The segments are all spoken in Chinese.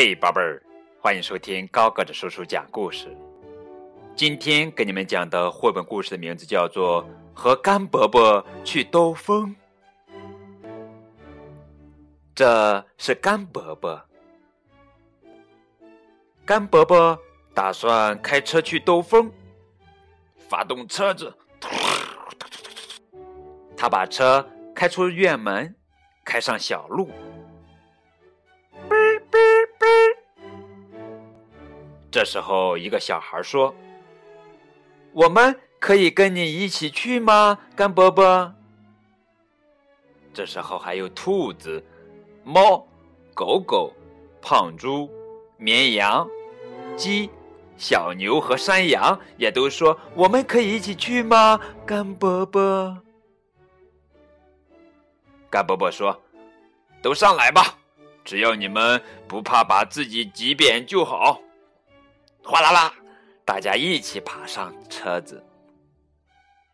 嘿，宝贝儿，欢迎收听高个子叔叔讲故事。今天给你们讲的绘本故事的名字叫做《和干伯伯去兜风》。这是干伯伯，干伯伯打算开车去兜风，发动车子，他把车开出院门，开上小路。这时候，一个小孩说：“我们可以跟你一起去吗，干伯伯？”这时候还有兔子、猫、狗狗、胖猪、绵羊、鸡、小牛和山羊也都说：“我们可以一起去吗，干伯伯？”干伯伯说：“都上来吧，只要你们不怕把自己挤扁就好。”哗啦啦，大家一起爬上车子。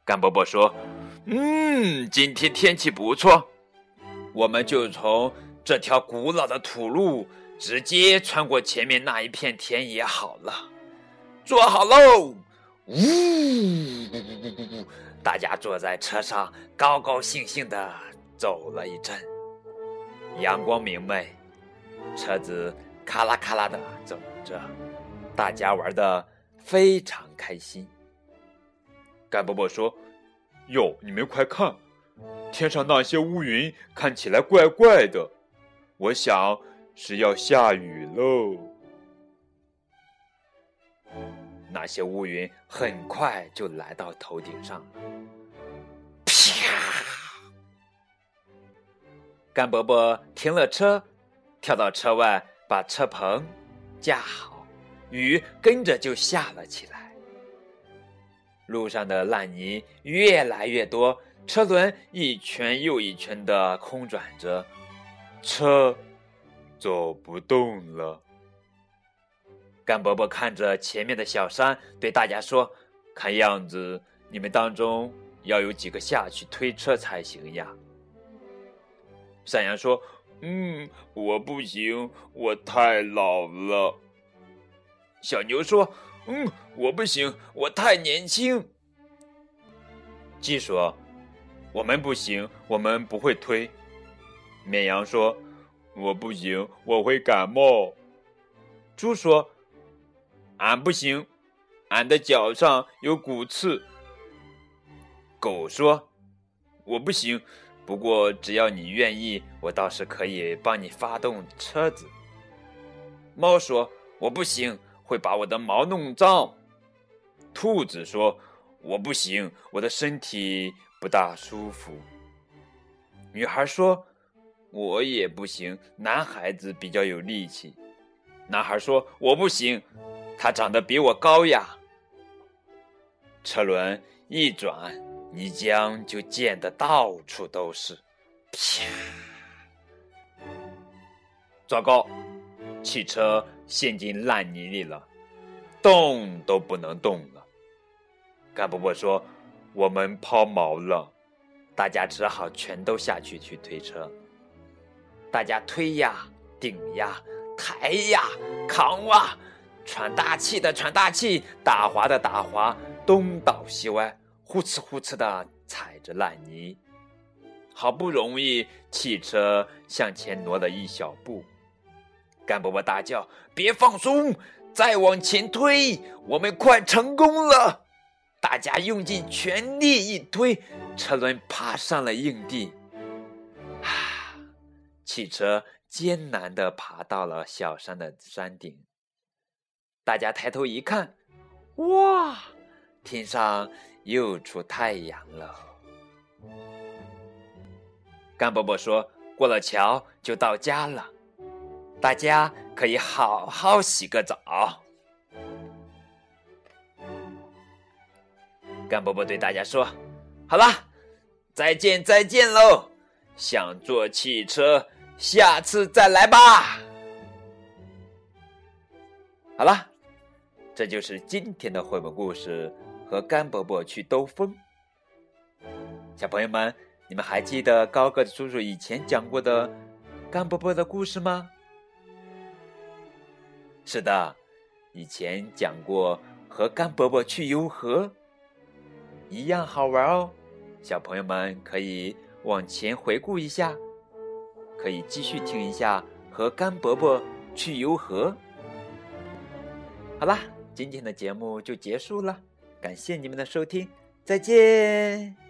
干伯伯说：“嗯，今天天气不错，我们就从这条古老的土路直接穿过前面那一片田野好了。坐好喽！”呜，大家坐在车上，高高兴兴的走了一阵。阳光明媚，车子咔啦咔啦的走着。大家玩的非常开心。干伯伯说：“哟，你们快看，天上那些乌云看起来怪怪的，我想是要下雨喽。”那些乌云很快就来到头顶上。啪！干伯伯停了车，跳到车外，把车棚架好。雨跟着就下了起来，路上的烂泥越来越多，车轮一圈又一圈的空转着，车走不动了。干伯伯看着前面的小山，对大家说：“看样子你们当中要有几个下去推车才行呀。”山羊说：“嗯，我不行，我太老了。”小牛说：“嗯，我不行，我太年轻。”鸡说：“我们不行，我们不会推。”绵羊说：“我不行，我会感冒。”猪说：“俺不行，俺的脚上有骨刺。”狗说：“我不行，不过只要你愿意，我倒是可以帮你发动车子。”猫说：“我不行。”会把我的毛弄脏。兔子说：“我不行，我的身体不大舒服。”女孩说：“我也不行，男孩子比较有力气。”男孩说：“我不行，他长得比我高呀。”车轮一转，泥浆就溅得到处都是。啪！糟糕，汽车。陷进烂泥里了，动都不能动了。甘伯伯说：“我们抛锚了。”大家只好全都下去去推车。大家推呀，顶呀，抬呀，扛哇，喘大气的喘大气，打滑的打滑，东倒西歪，呼哧呼哧的踩着烂泥。好不容易，汽车向前挪了一小步。干伯伯大叫：“别放松，再往前推，我们快成功了！”大家用尽全力一推，车轮爬上了硬地。啊！汽车艰难地爬到了小山的山顶。大家抬头一看，哇！天上又出太阳了。干伯伯说：“过了桥就到家了。”大家可以好好洗个澡。干伯伯对大家说：“好了，再见再见喽！想坐汽车，下次再来吧。”好了，这就是今天的绘本故事《和干伯伯去兜风》。小朋友们，你们还记得高个子叔叔以前讲过的干伯伯的故事吗？是的，以前讲过和干伯伯去游河，一样好玩哦。小朋友们可以往前回顾一下，可以继续听一下和干伯伯去游河。好啦，今天的节目就结束了，感谢你们的收听，再见。